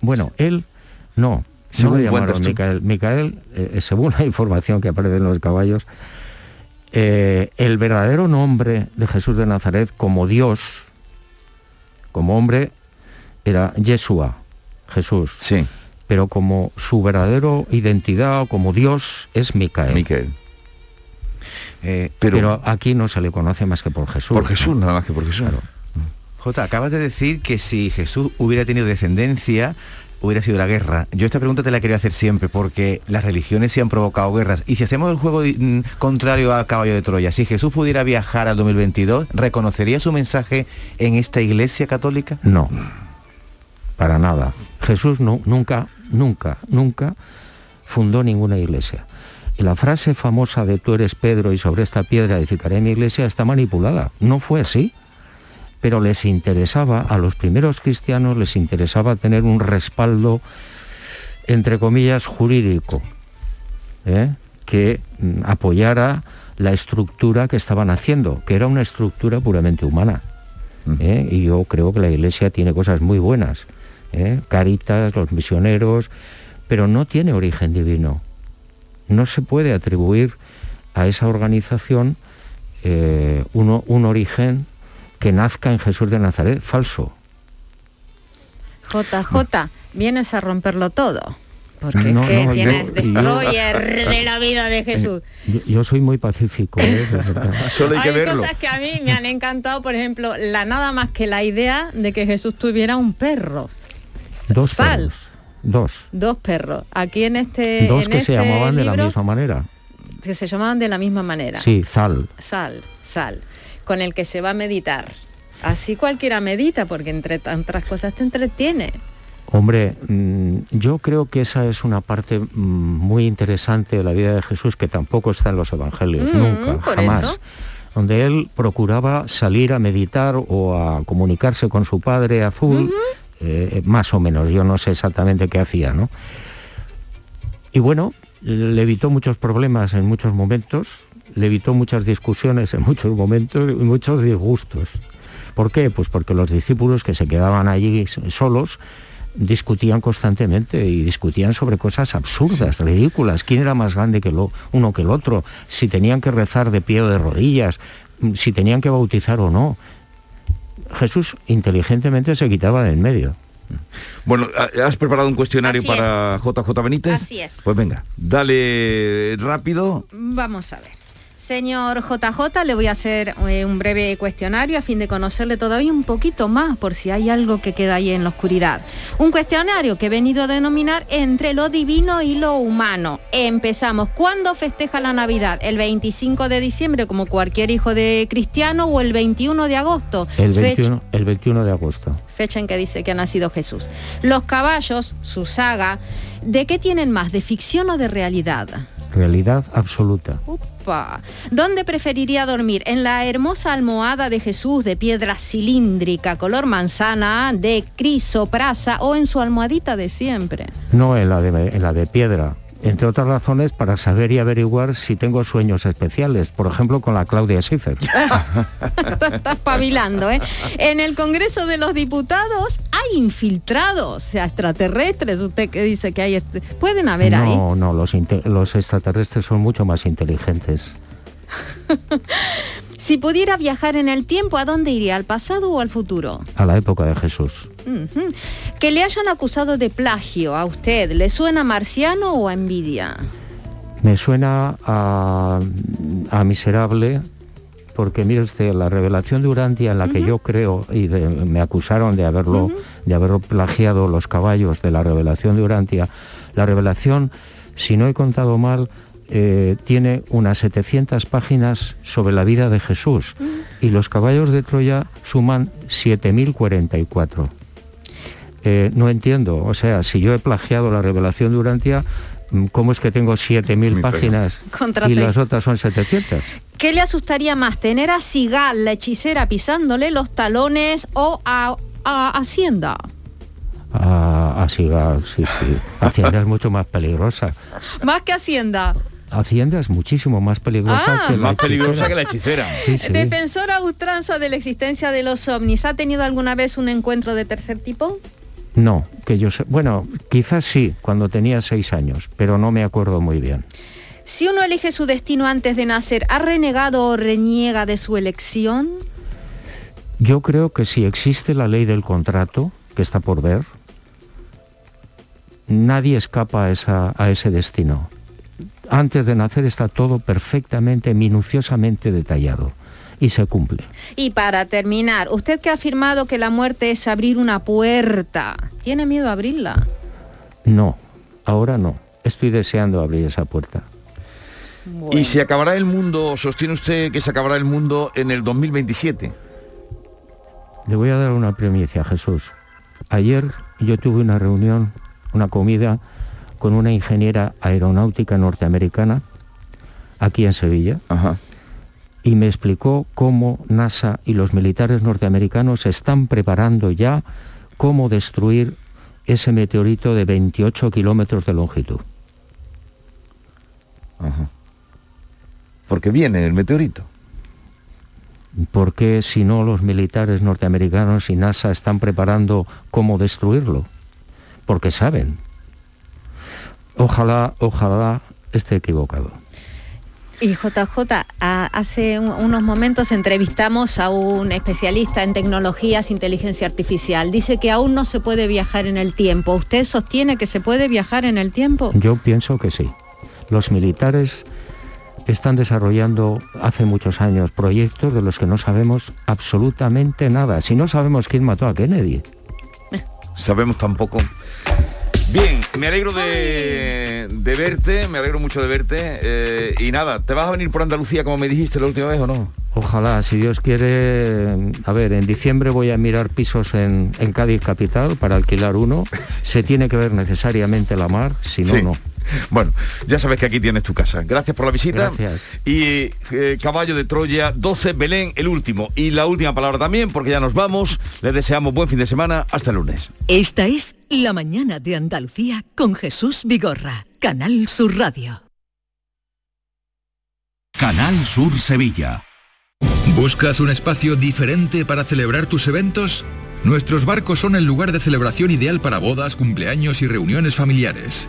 Bueno, él no. No le llamaron. Micael. Micael, eh, según la información que aparece en los caballos, eh, el verdadero nombre de Jesús de Nazaret como Dios, como hombre, era Yeshua, Jesús. Sí. Pero como su verdadero identidad, como Dios, es Micael. Micael. pero, pero- aquí no se le conoce más que por Jesús. Por Jesús, nada más que por Jesús. Jota, acabas de decir que si Jesús hubiera tenido descendencia, hubiera sido la guerra. Yo esta pregunta te la quería hacer siempre porque las religiones sí han provocado guerras. Y si hacemos el juego mm, contrario a Caballo de Troya, si Jesús pudiera viajar al 2022, ¿reconocería su mensaje en esta iglesia católica? No, para nada. Jesús no, nunca, nunca, nunca fundó ninguna iglesia. Y la frase famosa de tú eres Pedro y sobre esta piedra edificaré mi iglesia está manipulada. No fue así. Pero les interesaba, a los primeros cristianos les interesaba tener un respaldo, entre comillas, jurídico, ¿eh? que mm, apoyara la estructura que estaban haciendo, que era una estructura puramente humana. ¿eh? Y yo creo que la Iglesia tiene cosas muy buenas. ¿eh? Caritas, los misioneros, pero no tiene origen divino. No se puede atribuir a esa organización eh, uno- un origen que nazca en Jesús de Nazaret falso. JJ, vienes a romperlo todo. Porque No, es que no, tienes yo- destroyer de la vida de Jesús. Yo, yo soy muy pacífico. ¿eh? Hay cosas que a mí me han encantado, por ejemplo, la nada más que la idea de que Jesús tuviera un perro, Dos Sal. perros. Dos. dos perros. Aquí en este Dos en que se este llamaban de la misma manera. que se llamaban de la misma manera. Sí, Zal. Sal, sal, con el que se va a meditar. Así cualquiera medita porque entre otras cosas te entretiene. Hombre, mm, yo creo que esa es una parte mm, muy interesante de la vida de Jesús que tampoco está en los evangelios, Mm, nunca, jamás. eso. Donde él procuraba salir a meditar o a comunicarse con su padre azul, eh, más o menos, yo no sé exactamente qué hacía, ¿no? Y bueno, le evitó muchos problemas en muchos momentos, le evitó muchas discusiones en muchos momentos y muchos disgustos. ¿Por qué? Pues porque los discípulos que se quedaban allí solos discutían constantemente y discutían sobre cosas absurdas, ridículas. ¿Quién era más grande que lo, uno que el otro? Si tenían que rezar de pie o de rodillas, mm, si tenían que bautizar o no. Jesús inteligentemente se quitaba de en medio. Bueno, ¿has preparado un cuestionario Así para JJ Benítez? Así es. Pues venga, dale rápido. Vamos a ver. Señor JJ, le voy a hacer eh, un breve cuestionario a fin de conocerle todavía un poquito más por si hay algo que queda ahí en la oscuridad. Un cuestionario que he venido a denominar entre lo divino y lo humano. Empezamos. ¿Cuándo festeja la Navidad? ¿El 25 de diciembre como cualquier hijo de cristiano o el 21 de agosto? El Fecha- 21, el 21 de agosto. Fecha en que dice que ha nacido Jesús. Los caballos, su saga, ¿de qué tienen más? ¿De ficción o de realidad? Realidad absoluta. Upa. ¿Dónde preferiría dormir? ¿En la hermosa almohada de Jesús de piedra cilíndrica, color manzana, de crisoprasa o en su almohadita de siempre? No en la de, en la de piedra. Entre otras razones para saber y averiguar si tengo sueños especiales, por ejemplo con la Claudia Schiffer. Estás pavilando, ¿eh? En el Congreso de los Diputados hay infiltrados, o sea, extraterrestres. Usted que dice que hay... este- Pueden haber ahí. No, no, los, extraterrestres son mucho más inteligentes. Si pudiera viajar en el tiempo, ¿a dónde iría? ¿Al pasado o al futuro? A la época de Jesús. Que le hayan acusado de plagio a usted, ¿le suena marciano o a envidia? Me suena a, a miserable porque mire usted, la revelación de Urantia en la que yo creo y de- me acusaron de haberlo, de haberlo plagiado los caballos de la revelación de Urantia, la revelación, si no he contado mal, eh, tiene unas 700 páginas sobre la vida de Jesús. Y los caballos de Troya suman 7044. Eh, no entiendo, o sea, si yo he plagiado la revelación de Urantia, mm, ¿cómo es que tengo 7.000 páginas Contra y seis. las otras son 700? ¿Qué le asustaría más, tener a Sigal, la hechicera, pisándole los talones o a, a Hacienda? Ah, así, ah, sí, sí. Hacienda es mucho más peligrosa. Más que Hacienda. Hacienda es muchísimo más peligrosa Ah. que la Más peligrosa que la hechicera. Sí, sí. Defensora a ultranza de la existencia de los ovnis. ¿Ha tenido alguna vez un encuentro de tercer tipo? No, que yo sé. Bueno, quizás sí, cuando tenía seis años, pero no me acuerdo muy bien. Si uno elige su destino antes de nacer, ¿ha renegado o reniega de su elección? Yo creo que si existe la ley del contrato, que está por ver, nadie escapa a, esa- a ese destino. Antes de nacer está todo perfectamente, minuciosamente detallado y se cumple. Y para terminar, usted que ha afirmado que la muerte es abrir una puerta, ¿tiene miedo a abrirla? No, ahora no. Estoy deseando abrir esa puerta. Y se acabará el mundo, sostiene usted que se acabará el mundo en el 2027. Le voy a dar una primicia, Jesús. Ayer yo tuve una reunión, una comida con una ingeniera aeronáutica norteamericana aquí en Sevilla y me explicó cómo NASA y los militares norteamericanos están preparando ya cómo destruir ese meteorito de 28 kilómetros de longitud. Porque viene el meteorito. Porque si no los militares norteamericanos y NASA están preparando cómo destruirlo? Porque saben. Ojalá, ojalá esté equivocado. Y JJ, hace un- unos momentos entrevistamos a un especialista en tecnologías, inteligencia artificial. Dice que aún no se puede viajar en el tiempo. ¿Usted sostiene que se puede viajar en el tiempo? Yo pienso que sí. Los militares están desarrollando hace muchos años proyectos de los que no sabemos absolutamente nada. Si no sabemos quién mató a Kennedy. Sabemos tampoco. Bien, me alegro de, de verte, me alegro mucho de verte. eh, y nada, ¿te vas a venir por Andalucía como me dijiste la última vez o no? Ojalá, si Dios quiere, a ver, en diciembre voy a mirar pisos en, en Cádiz Capital para alquilar uno. Se tiene que ver necesariamente la mar, si no, Sí. no. Bueno, ya sabes que aquí tienes tu casa. Gracias por la visita. Gracias. Y eh, Caballo de Troya, 12, Belén, el último. Y la última palabra también, porque ya nos vamos. Les deseamos buen fin de semana. Hasta el lunes. Esta es La mañana de Andalucía con Jesús Vigorra, Canal Sur Radio. Canal Sur Sevilla. ¿Buscas un espacio diferente para celebrar tus eventos? Nuestros barcos son el lugar de celebración ideal para bodas, cumpleaños y reuniones familiares.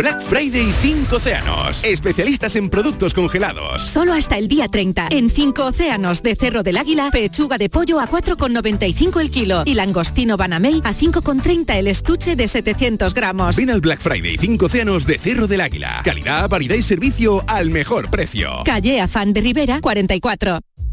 Black Friday 5 Océanos. Especialistas en productos congelados. Solo hasta el día 30. En 5 océanos de Cerro del Águila, pechuga de pollo a 4,95 el kilo y langostino Banamey a 5,30 el estuche de 700 gramos. Ven al Black Friday 5 Océanos de Cerro del Águila. Calidad, variedad y servicio al mejor precio. Calle Afán de Rivera 44.